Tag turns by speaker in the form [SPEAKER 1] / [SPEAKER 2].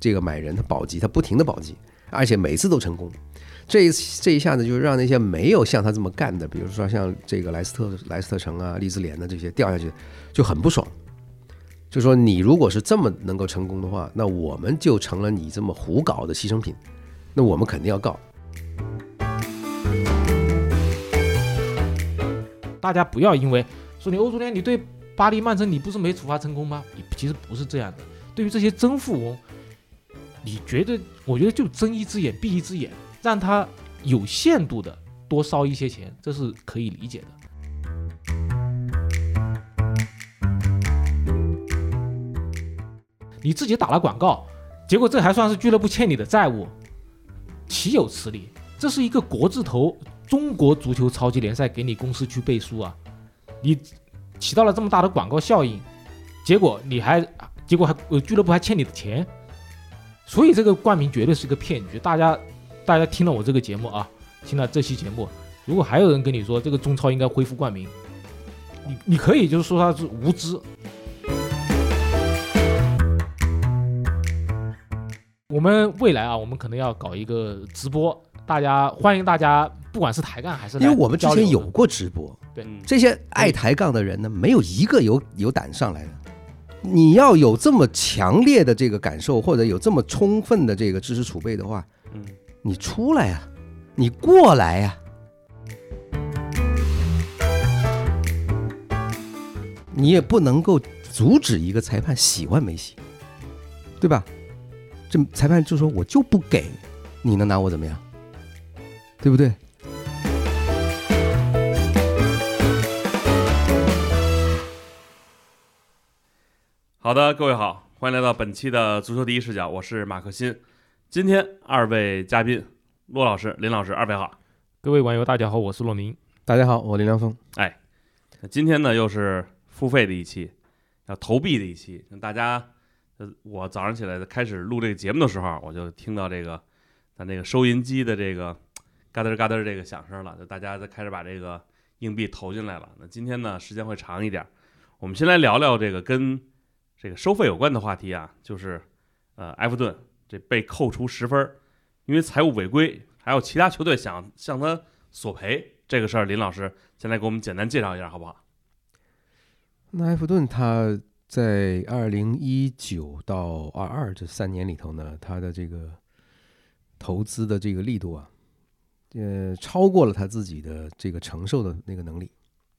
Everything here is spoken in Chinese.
[SPEAKER 1] 这个买人他保级，他不停的保级，而且每次都成功。这一这一下子就让那些没有像他这么干的，比如说像这个莱斯特莱斯特城啊、利兹联的这些掉下去，就很不爽。就说你如果是这么能够成功的话，那我们就成了你这么胡搞的牺牲品，那我们肯定要告。
[SPEAKER 2] 大家不要因为说你欧足联你对巴黎曼城你不是没处罚成功吗？你其实不是这样的。对于这些真富翁，你觉得我觉得就睁一只眼闭一只眼。让他有限度的多烧一些钱，这是可以理解的。你自己打了广告，结果这还算是俱乐部欠你的债务，岂有此理？这是一个国字头中国足球超级联赛给你公司去背书啊！你起到了这么大的广告效应，结果你还结果还俱乐部还欠你的钱，所以这个冠名绝对是一个骗局，大家。大家听了我这个节目啊，听了这期节目，如果还有人跟你说这个中超应该恢复冠名，你你可以就是说他是无知。我们未来啊，我们可能要搞一个直播，大家欢迎大家，不管是抬杠还是
[SPEAKER 1] 因为我们之前有过直播，
[SPEAKER 2] 对
[SPEAKER 1] 这些爱抬杠的人呢，没有一个有有胆上来的。你要有这么强烈的这个感受，或者有这么充分的这个知识储备的话，嗯。你出来呀，你过来呀，你也不能够阻止一个裁判喜欢梅西，对吧？这裁判就说我就不给，你能拿我怎么样？对不对？
[SPEAKER 3] 好的，各位好，欢迎来到本期的足球第一视角，我是马克新。今天二位嘉宾，骆老师、林老师，二位好。
[SPEAKER 2] 各位网友，大家好，我是骆明。
[SPEAKER 1] 大家好，我林良峰。
[SPEAKER 3] 哎，那今天呢，又是付费的一期，要投币的一期。大家，呃，我早上起来开始录这个节目的时候，我就听到这个咱这个收银机的这个嘎噔嘎噔这个响声了，就大家在开始把这个硬币投进来了。那今天呢，时间会长一点，我们先来聊聊这个跟这个收费有关的话题啊，就是呃，埃弗顿。这被扣除十分，因为财务违规，还有其他球队想向他索赔这个事儿，林老师先来给我们简单介绍一下，好不好？
[SPEAKER 1] 那埃弗顿他在二零一九到二二这三年里头呢，他的这个投资的这个力度啊，呃，超过了他自己的这个承受的那个能力。